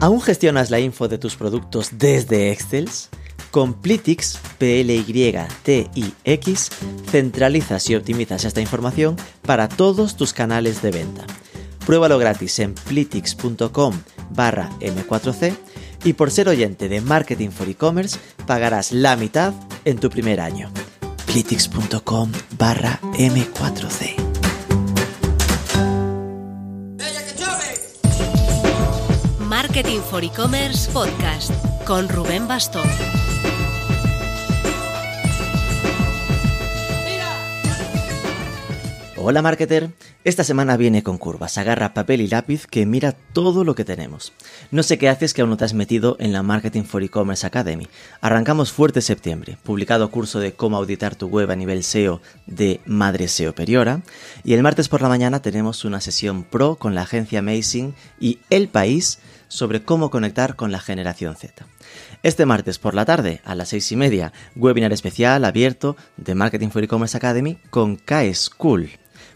¿Aún gestionas la info de tus productos desde Excel? Con Plitix, P-L-Y-T-I-X, centralizas y optimizas esta información para todos tus canales de venta. Pruébalo gratis en plitix.com barra M4C y por ser oyente de Marketing for E-Commerce pagarás la mitad en tu primer año. plitix.com barra M4C. Marketing for E-Commerce Podcast con Rubén Bastón. Hola marketer, esta semana viene con curvas, agarra papel y lápiz que mira todo lo que tenemos. No sé qué haces que aún no te has metido en la Marketing for E-Commerce Academy. Arrancamos fuerte septiembre, publicado curso de cómo auditar tu web a nivel SEO de Madre SEO Periora, y el martes por la mañana tenemos una sesión pro con la agencia Amazing y El País sobre cómo conectar con la generación Z. Este martes por la tarde, a las seis y media, webinar especial abierto de Marketing for E-Commerce Academy con K-School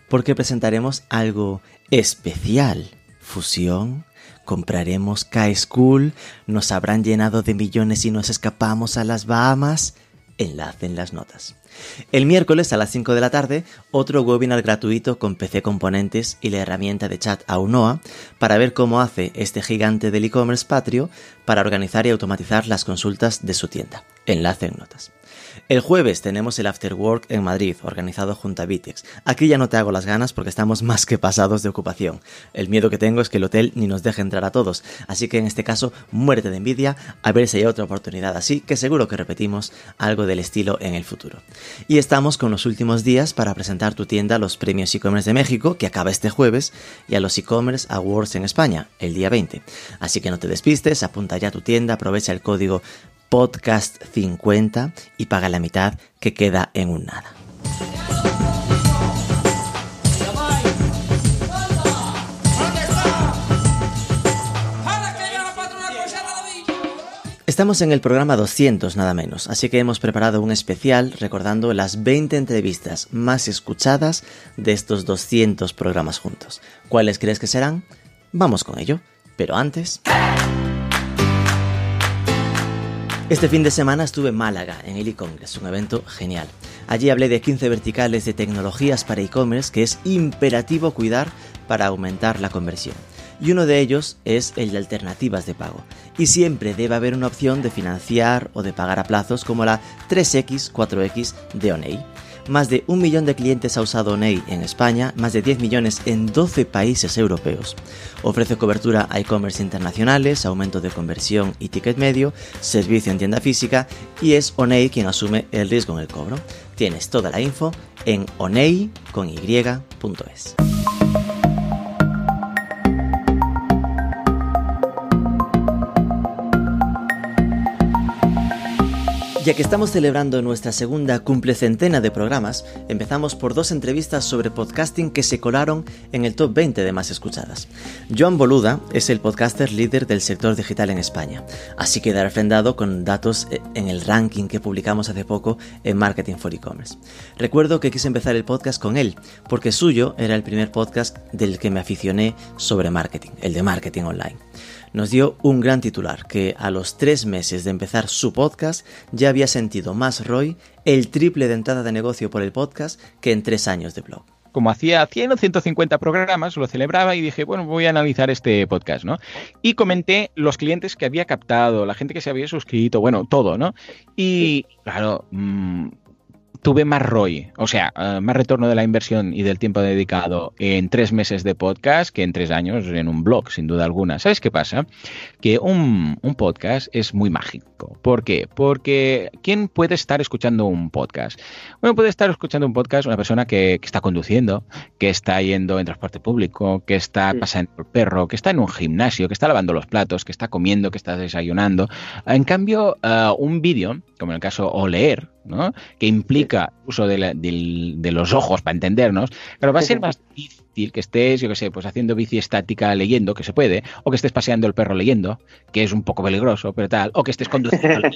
porque presentaremos algo especial. Fusión, compraremos K-School, nos habrán llenado de millones y nos escapamos a las Bahamas. Enlace en las notas. El miércoles a las 5 de la tarde, otro webinar gratuito con PC Componentes y la herramienta de chat Aunoa para ver cómo hace este gigante del e-commerce patrio para organizar y automatizar las consultas de su tienda. Enlace en notas. El jueves tenemos el After Work en Madrid, organizado junto a Vitex. Aquí ya no te hago las ganas porque estamos más que pasados de ocupación. El miedo que tengo es que el hotel ni nos deje entrar a todos, así que en este caso muérete de envidia a ver si hay otra oportunidad así, que seguro que repetimos algo del estilo en el futuro. Y estamos con los últimos días para presentar tu tienda a los premios e-commerce de México, que acaba este jueves, y a los e-commerce awards en España, el día 20. Así que no te despistes, apunta ya tu tienda, aprovecha el código podcast 50 y paga la mitad que queda en un nada. Estamos en el programa 200 nada menos, así que hemos preparado un especial recordando las 20 entrevistas más escuchadas de estos 200 programas juntos. ¿Cuáles crees que serán? Vamos con ello, pero antes... Este fin de semana estuve en Málaga, en el e-commerce, un evento genial. Allí hablé de 15 verticales de tecnologías para e-commerce que es imperativo cuidar para aumentar la conversión. Y uno de ellos es el de alternativas de pago. Y siempre debe haber una opción de financiar o de pagar a plazos como la 3X, 4X de Onei. Más de un millón de clientes ha usado Onei en España, más de 10 millones en 12 países europeos. Ofrece cobertura a e-commerce internacionales, aumento de conversión y ticket medio, servicio en tienda física y es Onei quien asume el riesgo en el cobro. Tienes toda la info en onei.es. Ya que estamos celebrando nuestra segunda cumplecentena de programas, empezamos por dos entrevistas sobre podcasting que se colaron en el top 20 de más escuchadas. Joan Boluda es el podcaster líder del sector digital en España, así queda refrendado con datos eh, en el ranking que publicamos hace poco en Marketing for E-Commerce. Recuerdo que quise empezar el podcast con él, porque suyo era el primer podcast del que me aficioné sobre marketing, el de marketing online nos dio un gran titular, que a los tres meses de empezar su podcast ya había sentido más ROI, el triple de entrada de negocio por el podcast, que en tres años de blog como hacía 100 o 150 programas, lo celebraba y dije, bueno, voy a analizar este podcast, ¿no? Y comenté los clientes que había captado, la gente que se había suscrito, bueno, todo, ¿no? Y claro, mmm, tuve más ROI, o sea, uh, más retorno de la inversión y del tiempo dedicado en tres meses de podcast que en tres años en un blog, sin duda alguna. ¿Sabes qué pasa? Que un, un podcast es muy mágico. ¿Por qué? Porque ¿quién puede estar escuchando un podcast? Bueno, puede estar escuchando un podcast una persona que, que está conduciendo, que está yendo en transporte público, que está sí. pasando el perro, que está en un gimnasio, que está lavando los platos, que está comiendo, que está desayunando. En cambio, uh, un vídeo, como en el caso o leer, ¿no? que implica uso de, la, de, de, los ojos para entendernos, pero va a ser más difícil que estés, yo que sé, pues haciendo bici estática leyendo, que se puede, o que estés paseando el perro leyendo, que es un poco peligroso, pero tal, o que estés conduciendo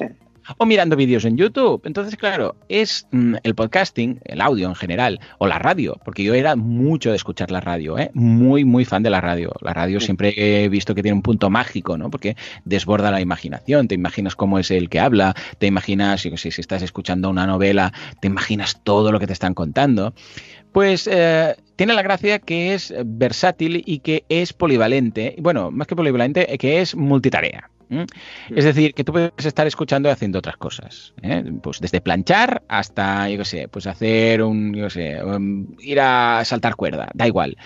o mirando vídeos en YouTube. Entonces, claro, es mm, el podcasting, el audio en general, o la radio, porque yo era mucho de escuchar la radio, ¿eh? muy, muy fan de la radio. La radio siempre he visto que tiene un punto mágico, ¿no? Porque desborda la imaginación, te imaginas cómo es el que habla, te imaginas, si, si estás escuchando una novela, te imaginas todo lo que te están contando. Pues eh, tiene la gracia que es versátil y que es polivalente. Bueno, más que polivalente, que es multitarea. Es decir, que tú puedes estar escuchando y haciendo otras cosas. ¿eh? Pues desde planchar hasta, yo qué sé, pues hacer un, yo qué sé, um, ir a saltar cuerda, da igual.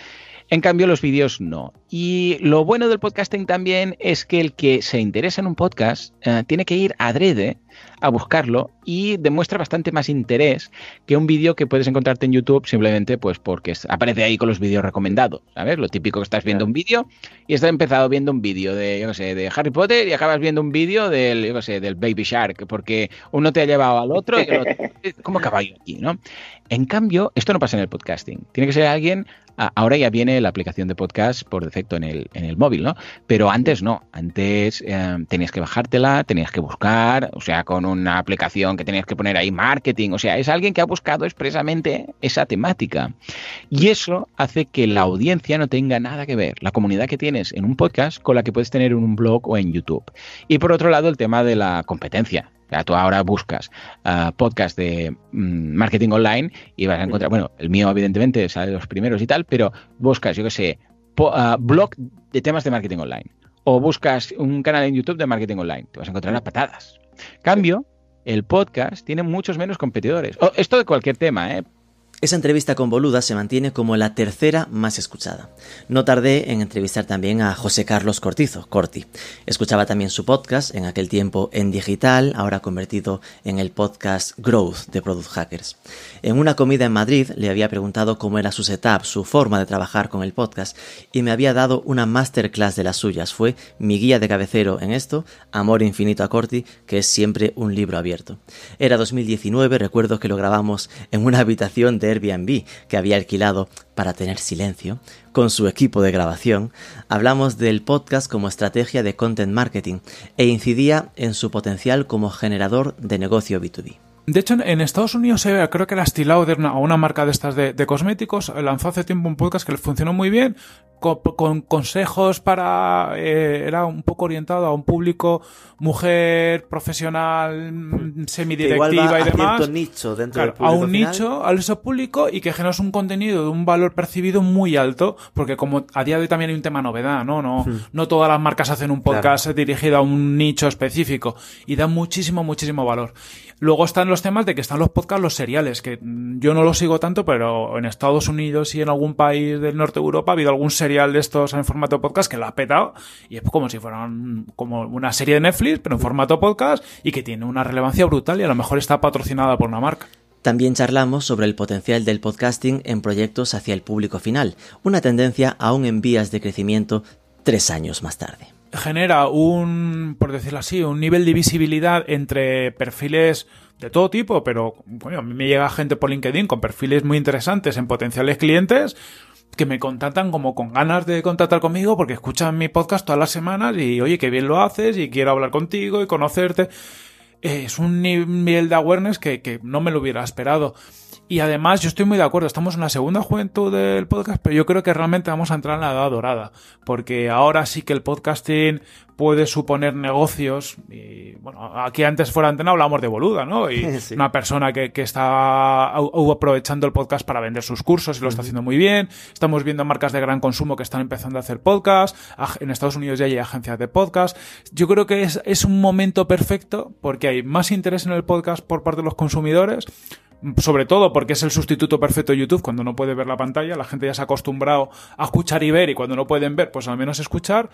En cambio, los vídeos no. Y lo bueno del podcasting también es que el que se interesa en un podcast eh, tiene que ir adrede a buscarlo y demuestra bastante más interés que un vídeo que puedes encontrarte en YouTube simplemente pues porque aparece ahí con los vídeos recomendados, ¿sabes? Lo típico que estás viendo un vídeo y estás empezado viendo un vídeo de, yo sé, de Harry Potter y acabas viendo un vídeo del, yo sé, del Baby Shark porque uno te ha llevado al otro y como caballo aquí, ¿no? En cambio, esto no pasa en el podcasting. Tiene que ser alguien Ahora ya viene la aplicación de podcast por defecto en el, en el móvil, ¿no? Pero antes no. Antes eh, tenías que bajártela, tenías que buscar, o sea, con una aplicación que tenías que poner ahí marketing. O sea, es alguien que ha buscado expresamente esa temática. Y eso hace que la audiencia no tenga nada que ver, la comunidad que tienes en un podcast con la que puedes tener en un blog o en YouTube. Y por otro lado, el tema de la competencia sea, tú ahora buscas uh, podcast de mm, marketing online y vas a encontrar, bueno, el mío evidentemente sale de los primeros y tal, pero buscas, yo qué sé, uh, blog de temas de marketing online o buscas un canal en YouTube de marketing online, te vas a encontrar las patadas. Cambio, el podcast tiene muchos menos competidores. esto de cualquier tema, ¿eh? Esa entrevista con Boluda se mantiene como la tercera más escuchada. No tardé en entrevistar también a José Carlos Cortizo, Corti. Escuchaba también su podcast, en aquel tiempo en digital, ahora convertido en el podcast Growth de Product Hackers. En una comida en Madrid le había preguntado cómo era su setup, su forma de trabajar con el podcast, y me había dado una masterclass de las suyas. Fue mi guía de cabecero en esto, Amor Infinito a Corti, que es siempre un libro abierto. Era 2019, recuerdo que lo grabamos en una habitación de Airbnb que había alquilado para tener silencio, con su equipo de grabación, hablamos del podcast como estrategia de content marketing e incidía en su potencial como generador de negocio B2B. De hecho, en Estados Unidos eh, creo que la Steel Lauder, una marca de estas de, cosméticos, lanzó hace tiempo un podcast que le funcionó muy bien, con, consejos para... Eh, era un poco orientado a un público mujer, profesional, mm, semidirectiva y demás. nicho dentro a un nicho, a ese público y que generas un contenido de un valor percibido muy alto, porque como a día de hoy también hay un tema novedad, ¿no? No, hmm. no todas las marcas hacen un podcast dirigido a un nicho específico y da muchísimo, muchísimo valor. Luego están los temas de que están los podcasts, los seriales, que yo no los sigo tanto, pero en Estados Unidos y en algún país del norte de Europa ha habido algún serial de estos en formato podcast que lo ha petado y es como si fueran como una serie de Netflix, pero en formato podcast y que tiene una relevancia brutal y a lo mejor está patrocinada por una marca. También charlamos sobre el potencial del podcasting en proyectos hacia el público final, una tendencia aún en vías de crecimiento tres años más tarde genera un, por decirlo así, un nivel de visibilidad entre perfiles de todo tipo, pero bueno, a mí me llega gente por LinkedIn con perfiles muy interesantes en potenciales clientes que me contactan como con ganas de contactar conmigo porque escuchan mi podcast todas las semanas y oye, qué bien lo haces y quiero hablar contigo y conocerte. Es un nivel de awareness que, que no me lo hubiera esperado. Y además, yo estoy muy de acuerdo, estamos en la segunda juventud del podcast, pero yo creo que realmente vamos a entrar en la edad dorada, porque ahora sí que el podcasting puede suponer negocios. Y bueno, aquí antes fuera antena hablábamos de boluda, ¿no? Y una persona que, que está aprovechando el podcast para vender sus cursos y lo está haciendo muy bien. Estamos viendo marcas de gran consumo que están empezando a hacer podcast. En Estados Unidos ya hay agencias de podcast. Yo creo que es, es un momento perfecto porque hay más interés en el podcast por parte de los consumidores sobre todo porque es el sustituto perfecto de YouTube cuando no puede ver la pantalla, la gente ya se ha acostumbrado a escuchar y ver y cuando no pueden ver, pues al menos escuchar.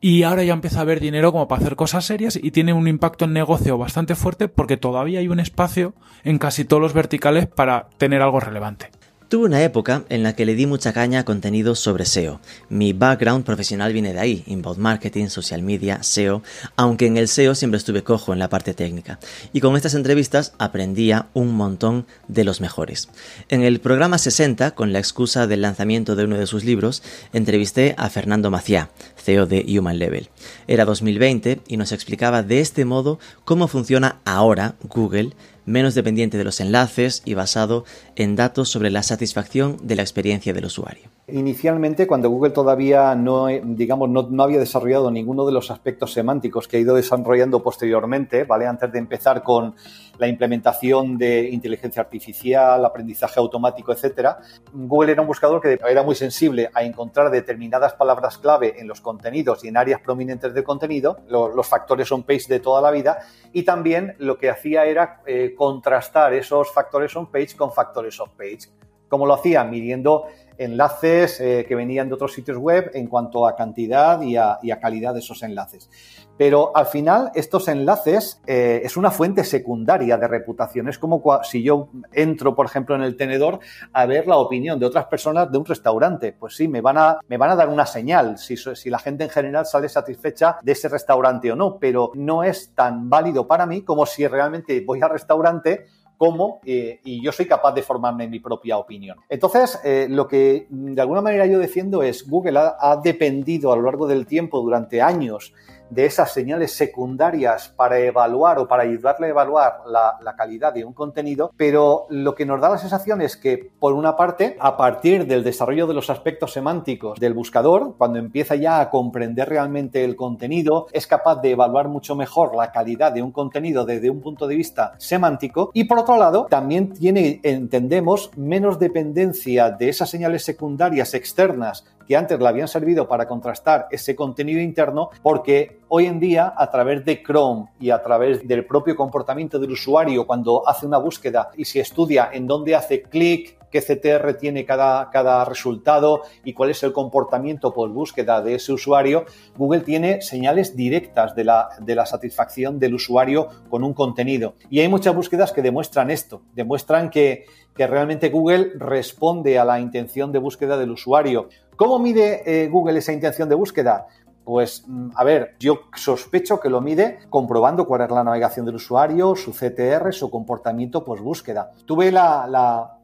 Y ahora ya empieza a haber dinero como para hacer cosas serias y tiene un impacto en negocio bastante fuerte porque todavía hay un espacio en casi todos los verticales para tener algo relevante. Tuve una época en la que le di mucha caña a contenidos sobre SEO. Mi background profesional viene de ahí, inbound marketing, social media, SEO, aunque en el SEO siempre estuve cojo en la parte técnica. Y con estas entrevistas aprendía un montón de los mejores. En el programa 60, con la excusa del lanzamiento de uno de sus libros, entrevisté a Fernando Maciá, CEO de Human Level. Era 2020 y nos explicaba de este modo cómo funciona ahora Google, menos dependiente de los enlaces y basado en datos sobre la satisfacción de la experiencia del usuario. Inicialmente, cuando Google todavía no, digamos, no, había desarrollado ninguno de los aspectos semánticos que ha ido desarrollando posteriormente, ¿vale? Antes de empezar con la implementación de inteligencia artificial, aprendizaje automático, etcétera, Google era un buscador que era muy sensible a encontrar determinadas palabras clave en los contenidos y en áreas prominentes del contenido, los factores on-page de toda la vida, y también lo que hacía era eh, contrastar esos factores on-page con factores off-page. ¿Cómo lo hacía? Midiendo enlaces eh, que venían de otros sitios web en cuanto a cantidad y a, calidad de esos enlaces. Pero al final estos enlaces eh, es una fuente secundaria de reputación. Es como si yo entro, por ejemplo, en el tenedor a ver la opinión de otras personas de un restaurante. Pues sí, me van a, me van a dar una señal si, si la gente en general sale satisfecha de ese restaurante o no, pero no es tan válido para mí como si realmente voy al restaurante cómo eh, y yo soy capaz de formarme mi propia opinión. Entonces, eh, lo que de alguna manera yo defiendo es Google ha, dependido a lo largo del tiempo, durante años, de esas señales secundarias para evaluar o para ayudarle a evaluar la, calidad de un contenido, pero lo que nos da la sensación es que, por una parte, a partir del desarrollo de los aspectos semánticos del buscador, cuando empieza ya a comprender realmente el contenido, es capaz de evaluar mucho mejor la calidad de un contenido desde un punto de vista semántico. Y, por otro lado, también tiene, entendemos, menos dependencia de esas señales secundarias externas que antes le habían servido para contrastar ese contenido interno, porque hoy en día, a través de Chrome y a través del propio comportamiento del usuario cuando hace una búsqueda y se estudia en dónde hace clic, qué CTR tiene cada, cada resultado y cuál es el comportamiento por búsqueda de ese usuario, Google tiene señales directas de la, de la satisfacción del usuario con un contenido. Y hay muchas búsquedas que demuestran esto, demuestran que, que realmente Google responde a la intención de búsqueda del usuario. ¿Cómo mide eh, Google esa intención de búsqueda? Pues, mm, a ver, yo sospecho que lo mide comprobando cuál es la navegación del usuario, su CTR, su comportamiento post búsqueda. Tuve la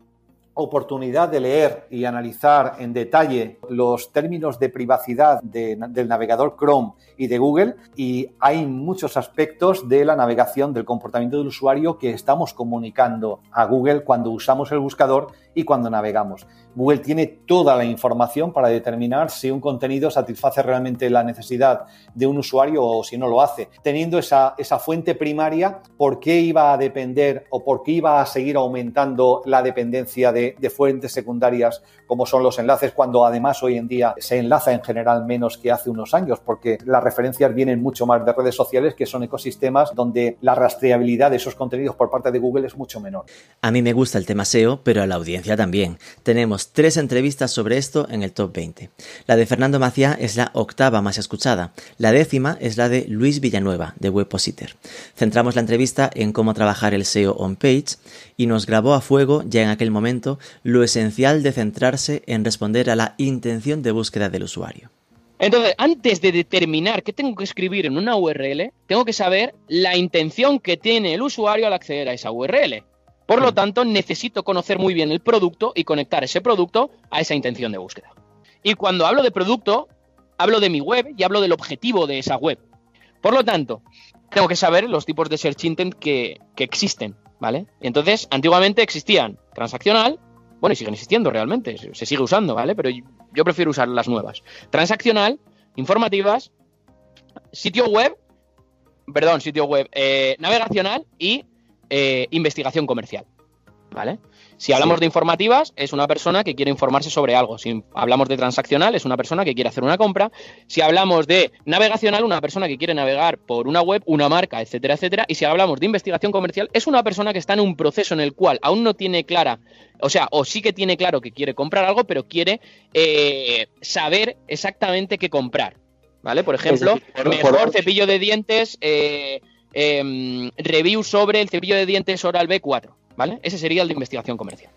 oportunidad de leer y analizar en detalle los términos de privacidad del navegador Chrome y de Google y hay muchos aspectos de la navegación del comportamiento del usuario que estamos comunicando a Google cuando usamos el buscador y cuando navegamos. Google tiene toda la información para determinar si un contenido satisface realmente la necesidad de un usuario o si no lo hace. Teniendo esa, esa fuente primaria, ¿por qué iba a depender o por qué iba a seguir aumentando la dependencia de, de fuentes secundarias como son los enlaces cuando además hoy en día se enlaza en general menos que hace unos años porque las referencias vienen mucho más de redes sociales que son ecosistemas donde la rastreabilidad de esos contenidos por parte de Google es mucho menor. A mí me gusta el tema SEO, pero a la audiencia también. Tenemos tres entrevistas sobre esto en el top 20. La de Fernando Maciá es la octava más escuchada. La décima es la de Luis Villanueva, de Webpositor. Centramos la entrevista en cómo trabajar el SEO on page y nos grabó a fuego, ya en aquel momento, lo esencial de centrarse en responder a la intención de búsqueda del usuario. Entonces, antes de determinar qué tengo que escribir en una URL, tengo que saber la intención que tiene el usuario al acceder a esa URL. Por lo tanto, necesito conocer muy bien el producto y conectar ese producto a esa intención de búsqueda. Y cuando hablo de producto, hablo de mi web y hablo del objetivo de esa web. Por lo tanto, tengo que saber los tipos de search intent que, existen, ¿vale? Entonces, antiguamente existían transaccional, bueno, y siguen existiendo realmente, se sigue usando, ¿vale? Pero yo prefiero usar las nuevas. Transaccional, informativas, sitio web, perdón, sitio web, eh, navegacional y eh, investigación comercial. ¿Vale? Si hablamos de informativas, es una persona que quiere informarse sobre algo. Si hablamos de transaccional, es una persona que quiere hacer una compra. Si hablamos de navegacional, una persona que quiere navegar por una web, una marca, etcétera, etcétera. Y si hablamos de investigación comercial, es una persona que está en un proceso en el cual aún no tiene clara, o sea, o sí que tiene claro que quiere comprar algo, pero quiere eh, saber exactamente qué comprar. ¿Vale? Por ejemplo, mejor cepillo de dientes. Eh, Em, review sobre el cepillo de dientes Oral B4, ¿vale? Ese sería el de investigación comercial.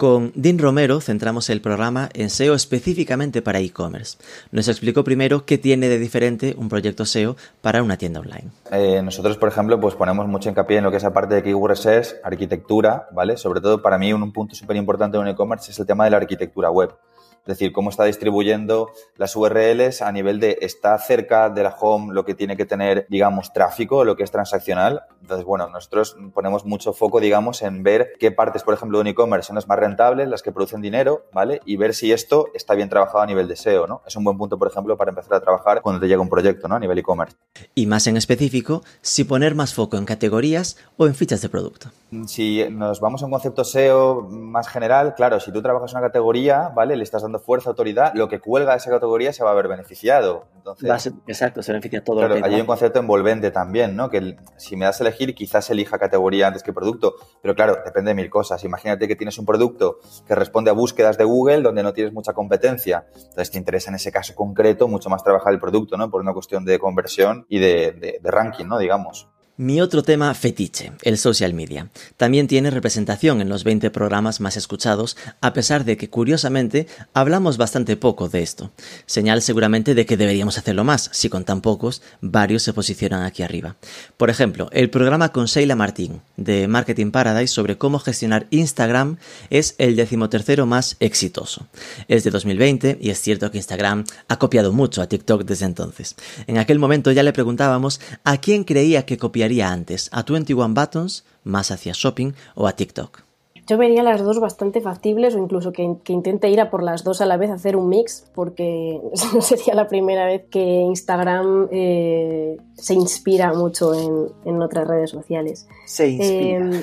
Con Dean Romero centramos el programa en SEO específicamente para e-commerce. Nos explicó primero qué tiene de diferente un proyecto SEO para una tienda online. Eh, nosotros, por ejemplo, pues ponemos mucho hincapié en lo que es aparte de keywords es arquitectura, ¿vale? Sobre todo para mí un, un punto súper importante de un e-commerce es el tema de la arquitectura web. Es decir, cómo está distribuyendo las URLs a nivel de está cerca de la home lo que tiene que tener, digamos, tráfico, lo que es transaccional. Entonces, bueno, nosotros ponemos mucho foco, digamos, en ver qué partes, por ejemplo, de un e-commerce son las más rentables, las que producen dinero, ¿vale? Y ver si esto está bien trabajado a nivel de SEO, ¿no? Es un buen punto, por ejemplo, para empezar a trabajar cuando te llega un proyecto, ¿no? A nivel e-commerce. Y más en específico, si poner más foco en categorías o en fichas de producto. Si nos vamos a un concepto SEO más general, claro, si tú trabajas una categoría, ¿vale? Le estás dando fuerza, autoridad, lo que cuelga esa categoría se va a ver beneficiado. Entonces, exacto, se beneficia todo. Claro, hay un concepto envolvente también, ¿no? Que si me das a elegir, quizás elija categoría antes que producto. Pero claro, depende de mil cosas. Imagínate que tienes un producto que responde a búsquedas de Google donde no tienes mucha competencia. Entonces te interesa en ese caso concreto mucho más trabajar el producto, ¿no? Por una cuestión de conversión y de, de ranking, ¿no? Digamos. Mi otro tema fetiche, el social media, también tiene representación en los 20 programas más escuchados, a pesar de que curiosamente hablamos bastante poco de esto. Señal seguramente de que deberíamos hacerlo más, si con tan pocos, varios se posicionan aquí arriba. Por ejemplo, el programa con Sheila Martín, de Marketing Paradise, sobre cómo gestionar Instagram, es el decimotercero más exitoso. Es de 2020 y es cierto que Instagram ha copiado mucho a TikTok desde entonces. En aquel momento ya le preguntábamos a quién creía que copiaría antes? ¿A 21 Buttons, más hacia shopping o a TikTok? Yo vería las dos bastante factibles o incluso que, intente ir a por las dos a la vez, hacer un mix, porque no sería la primera vez que Instagram eh, se inspira mucho en, otras redes sociales. Se inspira. Em,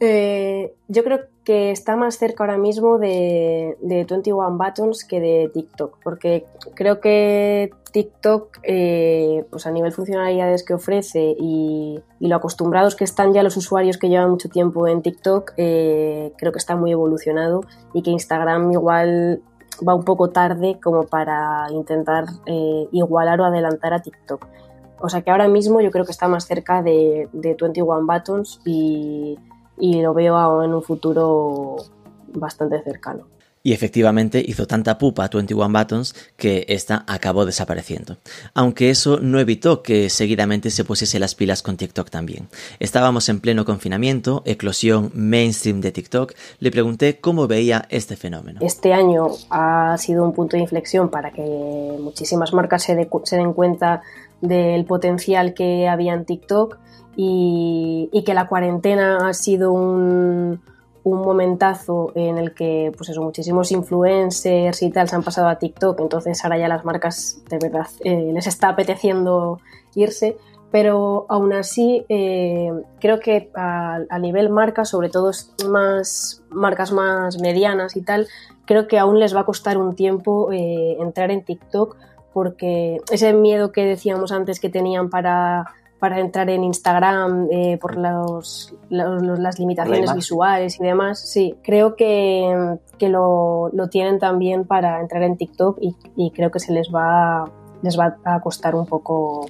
Eh, yo creo que está más cerca ahora mismo de, 21 Buttons que de TikTok, porque creo que TikTok, eh, pues a nivel funcionalidades que ofrece y, lo acostumbrados que están ya los usuarios que llevan mucho tiempo en TikTok, eh, creo que está muy evolucionado y que Instagram igual va un poco tarde como para intentar igualar o adelantar a TikTok. O sea que ahora mismo yo creo que está más cerca de, de 21 Buttons y y lo veo en un futuro bastante cercano. Y efectivamente hizo tanta pupa 21 Buttons que esta acabó desapareciendo. Aunque eso no evitó que seguidamente se pusiese las pilas con TikTok también. Estábamos en pleno confinamiento, eclosión mainstream de TikTok. Le pregunté cómo veía este fenómeno. Este año ha sido un punto de inflexión para que muchísimas marcas se, se den cuenta del potencial que había en TikTok y, que la cuarentena ha sido un, momentazo en el que pues eso, muchísimos influencers y tal se han pasado a TikTok, entonces ahora ya las marcas de verdad eh, les está apeteciendo irse, pero aún así eh, creo que a, nivel marca, sobre todo más marcas más medianas y tal, creo que aún les va a costar un tiempo eh, entrar en TikTok porque ese miedo que decíamos antes que tenían para para entrar en Instagram eh, por los, las limitaciones visuales y demás. Sí, creo que, que lo, lo, tienen también para entrar en TikTok y, y, creo que se les va, les va a costar un poco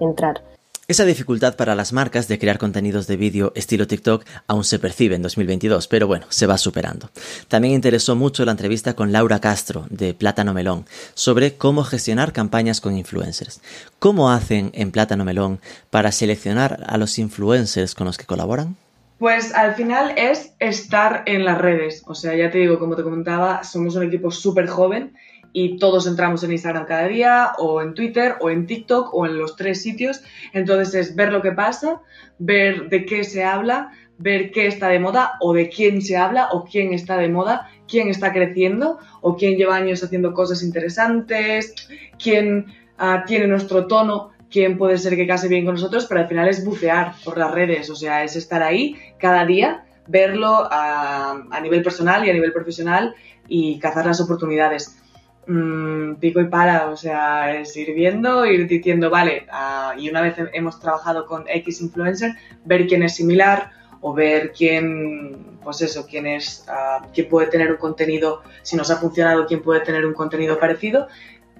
entrar. Esa dificultad para las marcas de crear contenidos de vídeo estilo TikTok aún se percibe en 2022, pero bueno, se va superando. También interesó mucho la entrevista con Laura Castro de Plátano Melón sobre cómo gestionar campañas con influencers. ¿Cómo hacen en Plátano Melón para seleccionar a los influencers con los que colaboran? Pues al final es estar en las redes. O sea, ya te digo, como te comentaba, somos un equipo súper joven y todos entramos en Instagram cada día o en Twitter o en TikTok o en los tres sitios. Entonces es ver lo que pasa, ver de qué se habla, ver qué está de moda o de quién se habla o quién está de moda, quién está creciendo o quién lleva años haciendo cosas interesantes, quién ah, tiene nuestro tono, quién puede ser que case bien con nosotros, pero al final es bucear por las redes, o sea, es estar ahí cada día, verlo a, a nivel personal y a nivel profesional y cazar las oportunidades. Mm, pico y para, o sea, es ir viendo, ir diciendo, vale, ah, y una vez hemos trabajado con X influencer, ver quién es similar o ver quién, pues eso, quién es, uh, quién puede tener un contenido, si nos ha funcionado, quién puede tener un contenido parecido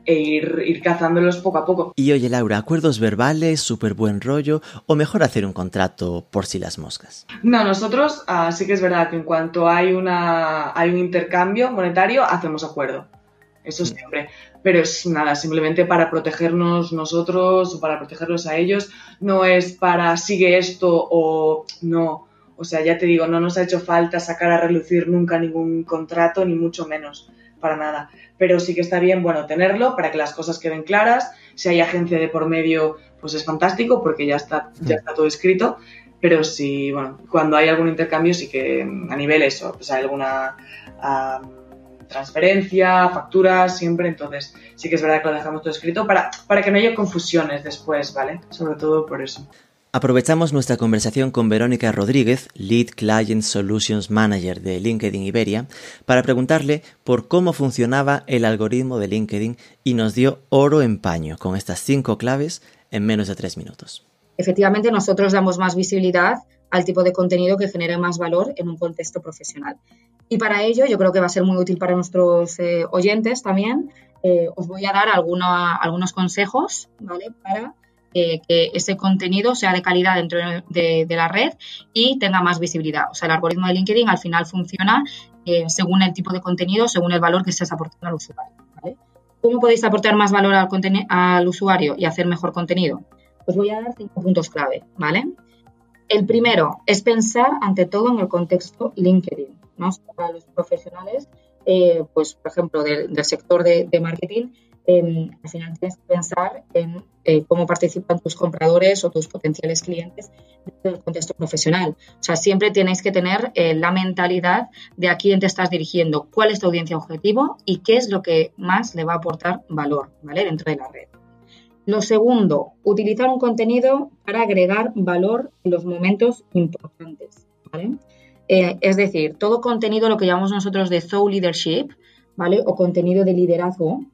e ir, ir cazándolos poco a poco. Y oye Laura, ¿acuerdos verbales, súper buen rollo o mejor hacer un contrato por si las moscas? No, nosotros uh, sí que es verdad que en cuanto hay, una, hay un intercambio monetario, hacemos acuerdo eso siempre. Pero es nada, simplemente para protegernos nosotros o para protegerlos a ellos. No es para sigue esto o no. O sea, ya te digo, no nos ha hecho falta sacar a relucir nunca ningún contrato, ni mucho menos, para nada. Pero sí que está bien, bueno, tenerlo para que las cosas queden claras. Si hay agencia de por medio, pues es fantástico porque ya está, ya está todo escrito. Pero si, bueno, cuando hay algún intercambio, sí que a nivel eso, pues hay alguna transferencia, facturas, siempre. Entonces, sí que es verdad que lo dejamos todo escrito para, para que no haya confusiones después, ¿vale? Sobre todo por eso. Aprovechamos nuestra conversación con Verónica Rodríguez, Lead Client Solutions Manager de LinkedIn Iberia, para preguntarle por cómo funcionaba el algoritmo de LinkedIn y nos dio oro en paño con estas cinco claves en menos de tres minutos. Efectivamente, nosotros damos más visibilidad al tipo de contenido que genere más valor en un contexto profesional. Y para ello yo creo que va a ser muy útil para nuestros eh, oyentes también. Eh, os voy a dar algunos consejos para que ese contenido sea de calidad dentro de, la red y tenga más visibilidad. O sea, el algoritmo de LinkedIn al final funciona eh, según el tipo de contenido, según el valor que estés aportando al usuario. ¿Cómo podéis aportar más valor al, al usuario y hacer mejor contenido? Os voy a dar cinco puntos clave, ¿vale? El primero es pensar ante todo en el contexto LinkedIn. ¿no? Para los profesionales, eh, pues por ejemplo, del, sector de marketing, Em, al final tienes que pensar en eh, cómo participan tus compradores o tus potenciales clientes en el contexto profesional. O sea, siempre tenéis que tener eh, la mentalidad de a quién te estás dirigiendo, cuál es tu audiencia objetivo y qué es lo que más le va a aportar valor, ¿vale? Dentro de la red. Lo segundo, utilizar un contenido para agregar valor en los momentos importantes, ¿vale? Eh, es decir, todo contenido, lo que llamamos nosotros de thought leadership, ¿vale? O contenido de liderazgo,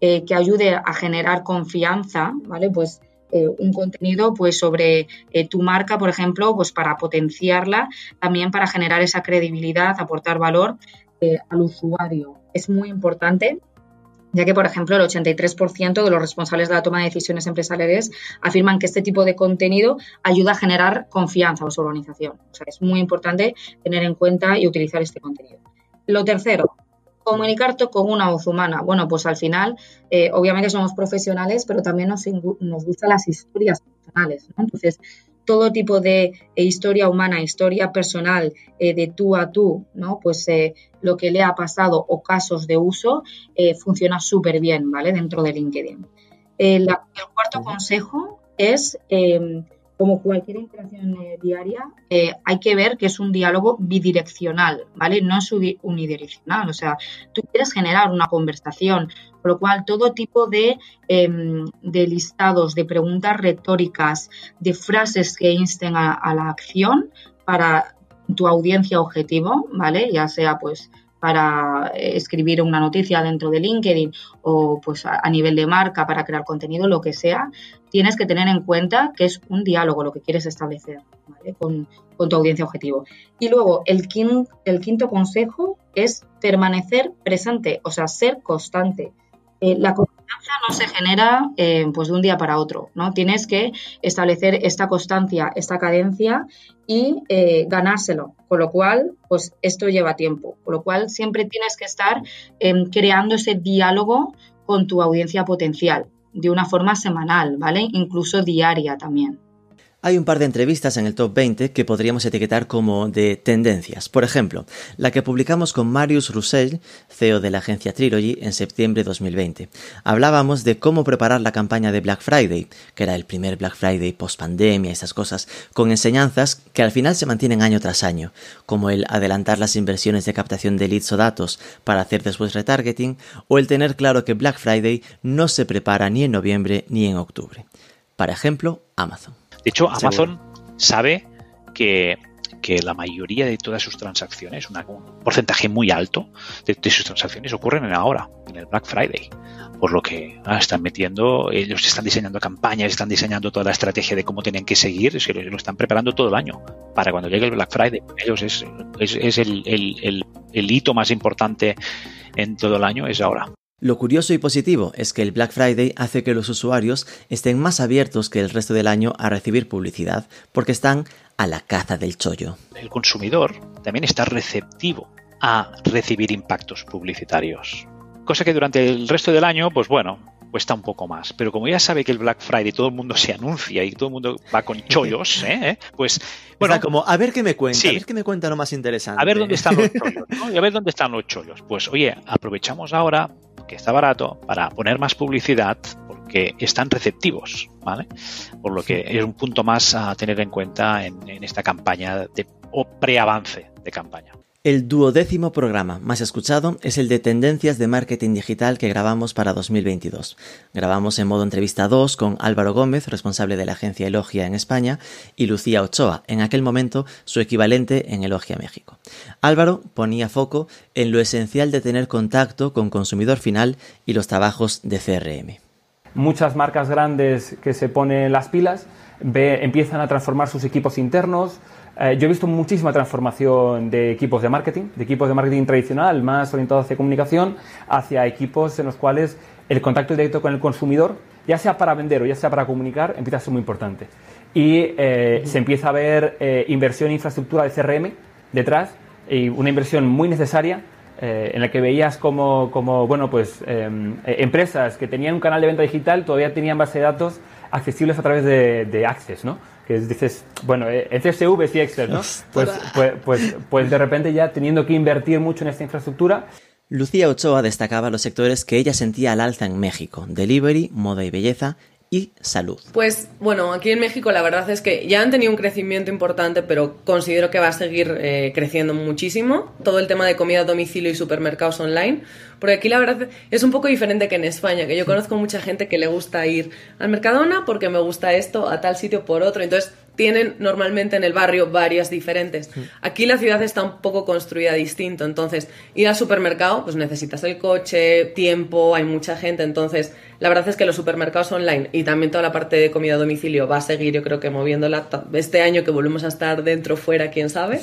eh, que ayude a generar confianza, ¿vale? Pues eh, un contenido pues sobre tu marca, por ejemplo, pues para potenciarla, también para generar esa credibilidad, aportar valor al usuario. Es muy importante ya que, por ejemplo, el 83% de los responsables de la toma de decisiones empresariales afirman que este tipo de contenido ayuda a generar confianza en su organización. O sea, es muy importante tener en cuenta y utilizar este contenido. Lo tercero, comunicarte con una voz humana. Bueno, pues al final, eh, obviamente somos profesionales, pero también nos, nos gustan las historias personales. Entonces, todo tipo de eh, historia humana, historia personal, eh, de tú a tú, ¿no? Pues lo que le ha pasado o casos de uso funciona súper bien, ¿vale? Dentro de LinkedIn. el cuarto consejo es como cualquier interacción eh, diaria, eh, hay que ver que es un diálogo bidireccional, ¿vale? No es unidireccional. O sea, tú quieres generar una conversación, por lo cual todo tipo de, em, de listados, de preguntas retóricas, de frases que insten a, a la acción para tu audiencia objetivo, ¿vale? Ya sea pues para eh, escribir una noticia dentro de LinkedIn o pues a, nivel de marca para crear contenido, lo que sea, tienes que tener en cuenta que es un diálogo lo que quieres establecer con, tu audiencia objetivo. Y luego el el quinto consejo es permanecer presente, o sea, ser constante. Eh, no se genera eh, pues de un día para otro, ¿no? Tienes que establecer esta constancia, esta cadencia y eh, ganárselo, con lo cual, pues esto lleva tiempo, con lo cual siempre tienes que estar em, creando ese diálogo con tu audiencia potencial de una forma semanal, ¿vale? Incluso diaria también. Hay un par de entrevistas en el top 20 que podríamos etiquetar como de tendencias. Por ejemplo, la que publicamos con Marius Roussel, CEO de la agencia Trilogy, en septiembre de 2020. Hablábamos de cómo preparar la campaña de Black Friday, que era el primer Black Friday post pandemia, esas cosas, con enseñanzas que al final se mantienen año tras año, como el adelantar las inversiones de captación de leads o datos para hacer después retargeting, o el tener claro que Black Friday no se prepara ni en noviembre ni en octubre. Para ejemplo, Amazon. De hecho, Amazon sabe que, la mayoría de todas sus transacciones, un porcentaje muy alto de, sus transacciones ocurren en ahora, en el Black Friday. Por lo que ah, están metiendo, ellos están diseñando campañas, están diseñando toda la estrategia de cómo tienen que seguir, se lo, están preparando todo el año para cuando llegue el Black Friday. Ellos es, es, el, el hito más importante en todo el año, es ahora. Lo curioso y positivo es que el Black Friday hace que los usuarios estén más abiertos que el resto del año a recibir publicidad, porque están a la caza del chollo. El consumidor también está receptivo a recibir impactos publicitarios. Cosa que durante el resto del año, pues bueno, cuesta un poco más. Pero como ya sabe que el Black Friday todo el mundo se anuncia y todo el mundo va con chollos, ¿eh? pues bueno, como a ver qué me cuenta, a ver qué me cuenta lo más interesante. A ver dónde están los chollos, ¿no? Y a ver dónde están los chollos. Pues oye, aprovechamos ahora que está barato para poner más publicidad porque están receptivos, ¿vale? Por lo que es un punto más a tener en cuenta en, en esta campaña de, o preavance de campaña. El duodécimo programa más escuchado es el de Tendencias de Marketing Digital que grabamos para 2022. Grabamos en modo entrevista 2 con Álvaro Gómez, responsable de la agencia Elogia en España, y Lucía Ochoa, en aquel momento su equivalente en Elogia México. Álvaro ponía foco en lo esencial de tener contacto con consumidor final y los trabajos de CRM. Muchas marcas grandes que se ponen las pilas empiezan a transformar sus equipos internos, eh, yo he visto muchísima transformación de equipos de marketing, de equipos de marketing tradicional, más orientados hacia comunicación, hacia equipos en los cuales el contacto directo con el consumidor, ya sea para vender o ya sea para comunicar, empieza a ser muy importante. Y eh, se empieza a ver eh, inversión en infraestructura de CRM detrás, y una inversión muy necesaria en la que veías como, como bueno, pues, em, empresas que tenían un canal de venta digital todavía tenían base de datos accesibles a través de, de Access, ¿no? Que dices, bueno, en CSV y Excel, ¿no? Pues, pues, pues, pues, de repente ya teniendo que invertir mucho en esta infraestructura. Lucía Ochoa destacaba los sectores que ella sentía al alza en México, delivery, moda y belleza, y salud. Pues bueno, aquí en México la verdad es que ya han tenido un crecimiento importante, pero considero que va a seguir eh, creciendo muchísimo. Todo el tema de comida a domicilio y supermercados online, porque aquí la verdad es un poco diferente que en España, que yo conozco mucha gente que le gusta ir al Mercadona porque me gusta esto, a tal sitio por otro. Entonces tienen normalmente en el barrio varias diferentes. Aquí la ciudad está un poco construida distinto, entonces ir al supermercado, pues necesitas el coche, tiempo, hay mucha gente, entonces la verdad es que los supermercados online y también toda la parte de comida a domicilio va a seguir, yo creo que moviéndola este año que volvemos a estar dentro, fuera, quién sabe.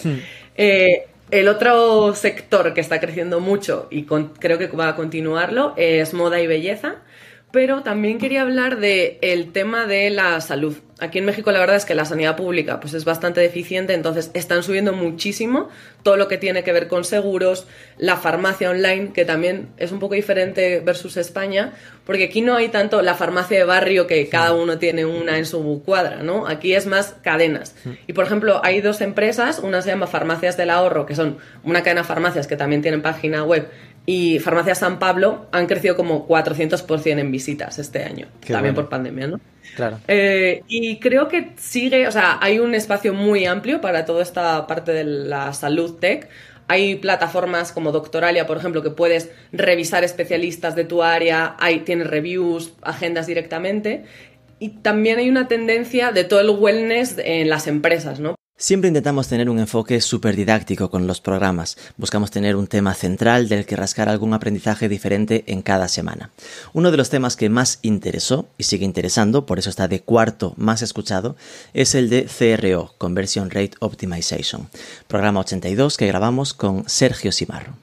Eh, el otro sector que está creciendo mucho y creo que va a continuarlo es moda y belleza pero también quería hablar del el tema de la salud. Aquí en México la verdad es que la sanidad pública pues es bastante deficiente, entonces están subiendo muchísimo todo lo que tiene que ver con seguros, la farmacia online, que también es un poco diferente versus España, porque aquí no hay tanto la farmacia de barrio que cada uno tiene una en su cuadra, ¿no? Aquí es más cadenas. Y por ejemplo, hay dos empresas, una se llama Farmacias del Ahorro, que son una cadena de farmacias que también tienen página web y Farmacia San Pablo han crecido como 400% en visitas este año, también por pandemia, ¿no? Claro. Eh, y creo que sigue, o sea, hay un espacio muy amplio para toda esta parte de la salud tech. Hay plataformas como Doctoralia, por ejemplo, que puedes revisar especialistas de tu área, hay, tienes reviews, agendas directamente. Y también hay una tendencia de todo el wellness en las empresas, ¿no? Siempre intentamos tener un enfoque súper didáctico con los programas. Buscamos tener un tema central del que rascar algún aprendizaje diferente en cada semana. Uno de los temas que más interesó y sigue interesando, por eso está de cuarto más escuchado, es el de CRO, Conversion Rate Optimization, programa 82 que grabamos con Sergio Simarro.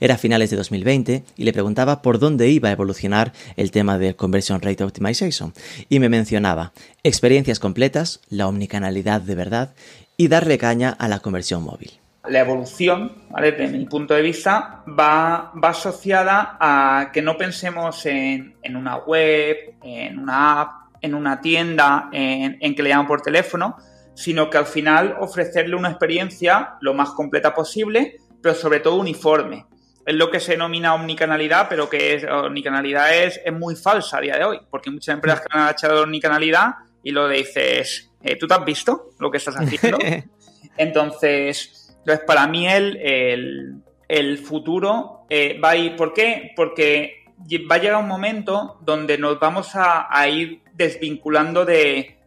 Era a finales de 2020 y le preguntaba por dónde iba a evolucionar el tema de Conversion Rate Optimization y me mencionaba experiencias completas, la omnicanalidad de verdad y darle caña a la conversión móvil. La evolución, desde mi punto de vista, va, va asociada a que no pensemos en, una web, en una app, en una tienda, en, en que le llaman por teléfono, sino que al final ofrecerle una experiencia lo más completa posible, pero sobre todo uniforme. Es lo que se denomina omnicanalidad, pero que omnicanalidad es, es muy falsa a día de hoy, porque muchas empresas que han echado omnicanalidad y lo dices, eh, ¿tú te has visto lo que estás haciendo? entonces, entonces, para mí el, el, futuro eh, va a ir, ¿por qué? Porque va a llegar un momento donde nos vamos a, a ir desvinculando de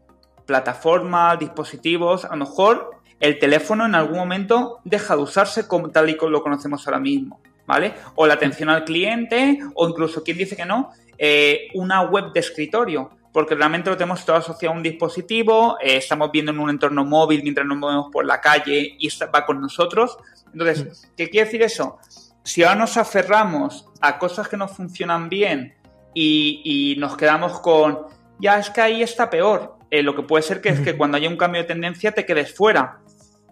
plataformas, dispositivos, a lo mejor el teléfono en algún momento deja de usarse como tal y como lo conocemos ahora mismo, ¿vale? O la atención al cliente, o incluso, ¿quién dice que no? Eh, una web de escritorio porque realmente lo tenemos todo asociado a un dispositivo, eh, estamos viendo en un entorno móvil mientras nos movemos por la calle y va con nosotros. Entonces, mm. ¿qué quiere decir eso? Si ahora nos aferramos a cosas que no funcionan bien y, nos quedamos con, ya es que ahí está peor, eh, lo que puede ser que es que cuando haya un cambio de tendencia te quedes fuera.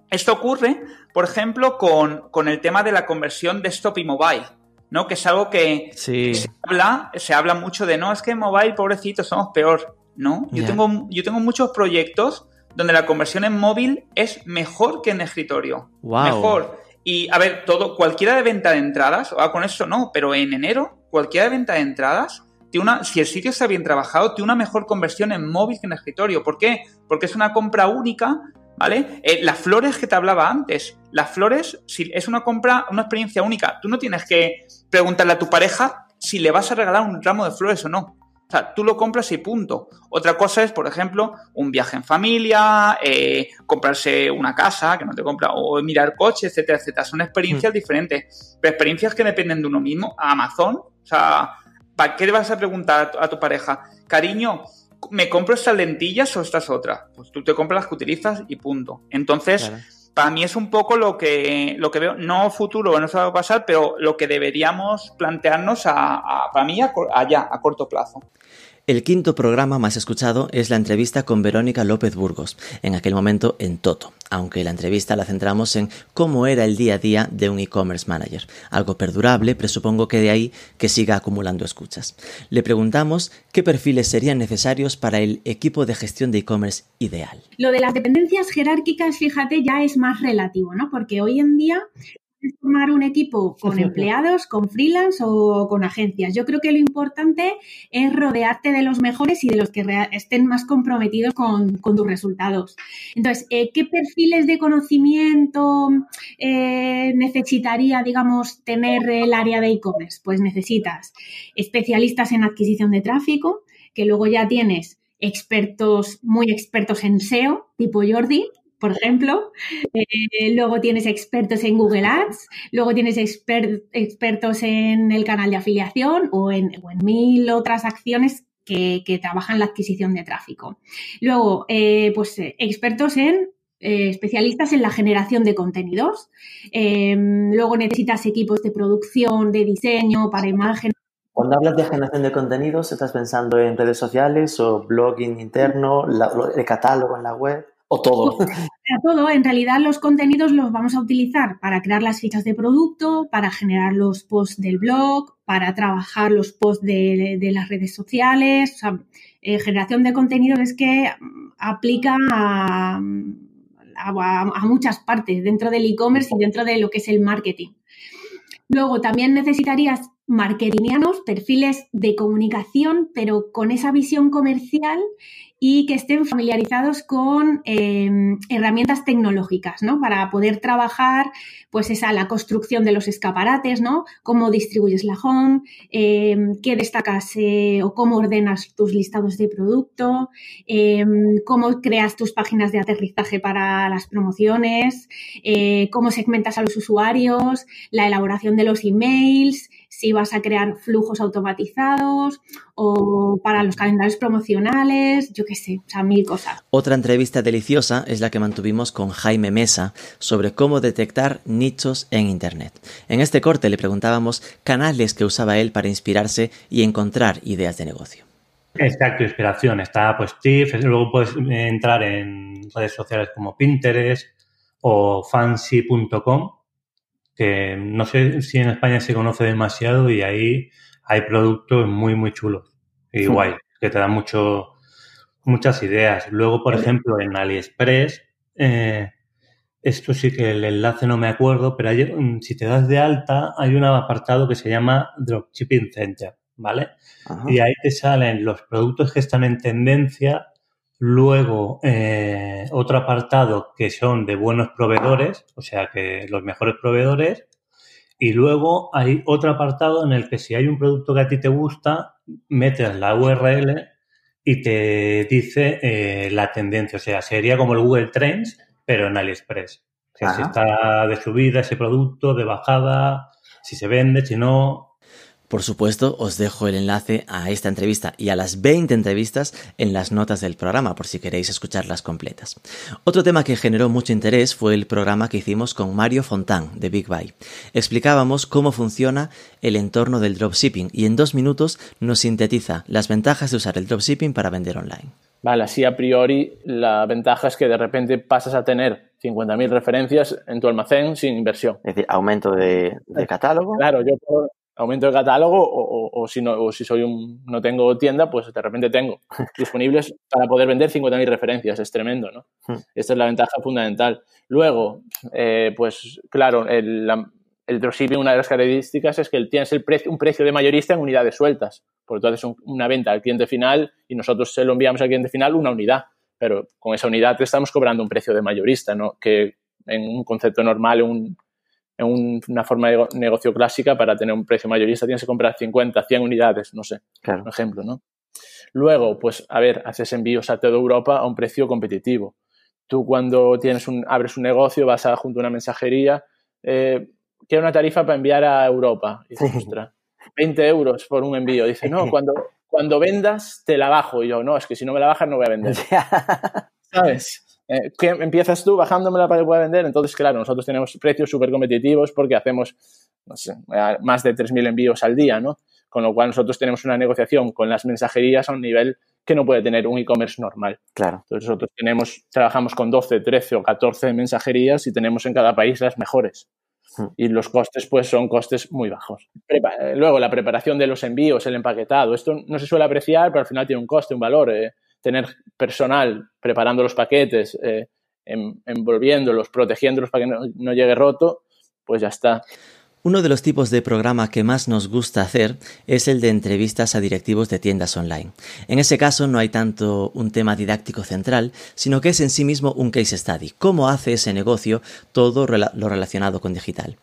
Esto ocurre, por ejemplo, con, con el tema de la conversión de stop y mobile. ¿No? Que es algo que Sí. se habla, se habla mucho de, no, es que mobile, pobrecito, somos peor, ¿no? Yo, tengo, yo tengo muchos proyectos donde la conversión en móvil es mejor que en escritorio. Wow. Mejor. Y, a ver, todo, cualquiera de venta de entradas, o con eso no, pero en enero, cualquiera de venta de entradas, tiene una, si el sitio está bien trabajado, tiene una mejor conversión en móvil que en escritorio. ¿Por qué? Porque es una compra única, ¿vale? Eh, las flores que te hablaba antes, las flores, si es una compra, una experiencia única. Tú no tienes que preguntarle a tu pareja si le vas a regalar un ramo de flores o no. O sea, tú lo compras y punto. Otra cosa es, por ejemplo, un viaje en familia, eh, comprarse una casa que no te compra, o mirar coches, etcétera, etcétera. Son experiencias diferentes. Pero experiencias que dependen de uno mismo. Amazon, o sea, ¿para qué le vas a preguntar a tu, a tu pareja? Cariño, ¿me compro estas lentillas o estas otras? Pues tú te compras las que utilizas y punto. Entonces, Claro. para mí es un poco lo que, lo que veo, no futuro, no se va a pasar, pero lo que deberíamos plantearnos a, a- para mí a, allá, a corto plazo. El quinto programa más escuchado es la entrevista con Verónica López Burgos, en aquel momento en Toto, aunque la entrevista la centramos en cómo era el día a día de un e-commerce manager. Algo perdurable, presupongo que de ahí que siga acumulando escuchas. Le preguntamos qué perfiles serían necesarios para el equipo de gestión de e-commerce ideal. Lo de las dependencias jerárquicas, fíjate, ya es más relativo, ¿no? Porque hoy en día formar un equipo con empleados, con freelance o con agencias. Yo creo que lo importante es rodearte de los mejores y de los que estén más comprometidos con, con tus resultados. Entonces, eh, ¿qué perfiles de conocimiento eh, necesitaría, digamos, tener el área de e-commerce? Pues necesitas especialistas en adquisición de tráfico, que luego ya tienes expertos, muy expertos en SEO, tipo Jordi, por ejemplo. Eh, luego tienes expertos en Google Ads, luego tienes exper- expertos en el canal de afiliación o en, mil otras acciones que, trabajan la adquisición de tráfico. Luego, eh, pues eh, expertos en especialistas en la generación de contenidos. Eh, luego necesitas equipos de producción, de diseño, para imagen, Cuando hablas de generación de contenidos, ¿estás pensando en redes sociales o blogging interno, el catálogo en la web todo? Todo, en realidad los contenidos los vamos a utilizar para crear las fichas de producto, para generar los posts del blog, para trabajar los posts de, las redes sociales. O sea, eh, generación de contenidos es que mm, aplica a muchas partes dentro del e-commerce y dentro de lo que es el marketing. Luego también necesitarías marketingianos, perfiles de comunicación, pero con esa visión comercial y que estén familiarizados con eh, herramientas tecnológicas, ¿no? Para poder trabajar, pues esa, la construcción de los escaparates, ¿no? Cómo distribuyes la home, eh, qué destacas eh, o cómo ordenas tus listados de producto, eh, cómo creas tus páginas de aterrizaje para las promociones, eh, cómo segmentas a los usuarios, la elaboración de los emails, si vas a crear flujos automatizados o para los calendarios promocionales, yo qué sé, o sea, mil cosas. Otra entrevista deliciosa es la que mantuvimos con Jaime Mesa sobre cómo detectar nichos en Internet. En este corte le preguntábamos canales que usaba él para inspirarse y encontrar ideas de negocio. Exacto, inspiración. Está pues TIFF, luego puedes entrar en redes sociales como Pinterest o fancy.com, que no sé si en España se conoce demasiado y ahí hay productos muy, muy chulos y Sí. guay, que te dan mucho, muchas ideas. Luego, por ejemplo, en AliExpress, eh, esto sí que el enlace no me acuerdo, pero hay, mm, si te das de alta, hay un apartado que se llama Dropshipping Center, ¿vale? Ajá. Y ahí te salen los productos que están en tendencia, luego eh, otro apartado que son de buenos proveedores, o sea que los mejores proveedores, y luego hay otro apartado en el que si hay un producto que a ti te gusta, metes la URL y te dice eh, la tendencia, o sea, sería como el Google Trends, pero en AliExpress. O sea, si está de subida ese producto, de bajada, si se vende, si no, Por supuesto, os dejo el enlace a esta entrevista y a las 20 entrevistas en las notas del programa por si queréis escucharlas completas. Otro tema que generó mucho interés fue el programa que hicimos con Mario Fontán de Big Buy. Explicábamos cómo funciona el entorno del dropshipping y en dos minutos nos sintetiza las ventajas de usar el dropshipping para vender online. Vale, así a priori la ventaja es que de repente pasas a tener 50.000 referencias en tu almacén sin inversión. Es decir, aumento de, de catálogo. Claro, yo puedo, aumento el catálogo o, o, si, no, o si soy un, no tengo tienda, pues de repente tengo disponibles para poder vender 50.000 referencias. Es tremendo, ¿no? Hmm. Esta es la ventaja fundamental. Luego, eh, pues claro, el, el dropshipping, una de las características es que tienes el precio, un precio de mayorista en unidades sueltas. Por lo tanto, es una venta al cliente final y nosotros se lo enviamos al cliente final una unidad. Pero con esa unidad te estamos cobrando un precio de mayorista, ¿no? Que en un concepto normal, en, una forma de negocio clásica, para tener un precio mayorista tienes que comprar 50, 100 unidades, no sé, por ejemplo, ¿no? Luego, pues, a ver, haces envíos a toda Europa a un precio competitivo. Tú cuando tienes un, abres un negocio, vas a junto a una mensajería, eh, quiero una tarifa para enviar a Europa. Y dices, ostras, 20 euros por un envío. Dice, no, cuando, cuando vendas te la bajo. Y yo, no, es que si no me la bajas no voy a vender. ¿Sabes? Eh, empiezas tú bajándomela para que pueda vender. Entonces, claro, nosotros tenemos precios súper competitivos porque hacemos, no sé, más de 3.000 envíos al día, ¿no? Con lo cual nosotros tenemos una negociación con las mensajerías a un nivel que no puede tener un e-commerce normal. Claro. Entonces nosotros tenemos, trabajamos con 12, 13 o 14 mensajerías y tenemos en cada país las mejores. Hmm. y los costes pues son costes muy bajos. Eh, luego la preparación de los envíos, el empaquetado, esto no se suele apreciar, pero al final tiene un coste, un valor. Eh, tener personal preparando los paquetes, eh, envolviéndolos, protegiéndolos para que no, no llegue roto, pues ya está. Uno de los tipos de programa que más nos gusta hacer es el de entrevistas a directivos de tiendas online. En ese caso no hay tanto un tema didáctico central, sino que es en sí mismo un case study, cómo hace ese negocio todo lo relacionado con digital.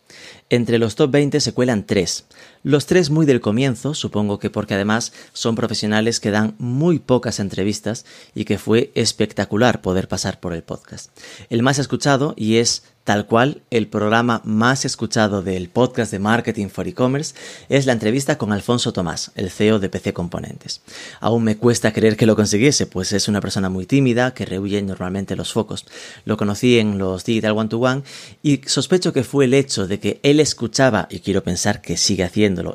Entre los top 20 se cuelan tres. Los tres muy del comienzo, supongo que porque además son profesionales que dan muy pocas entrevistas y que fue espectacular poder pasar por el podcast. El más escuchado y es Tal cual, el programa más escuchado del podcast de Marketing for E-Commerce es la entrevista con Alfonso Tomás, el CEO de PC Componentes. Aún me cuesta creer que lo consiguiese, pues es una persona muy tímida que rehuye normalmente los focos. Lo conocí en los Digital One to One y sospecho que fue el hecho de que él escuchaba, y quiero pensar que sigue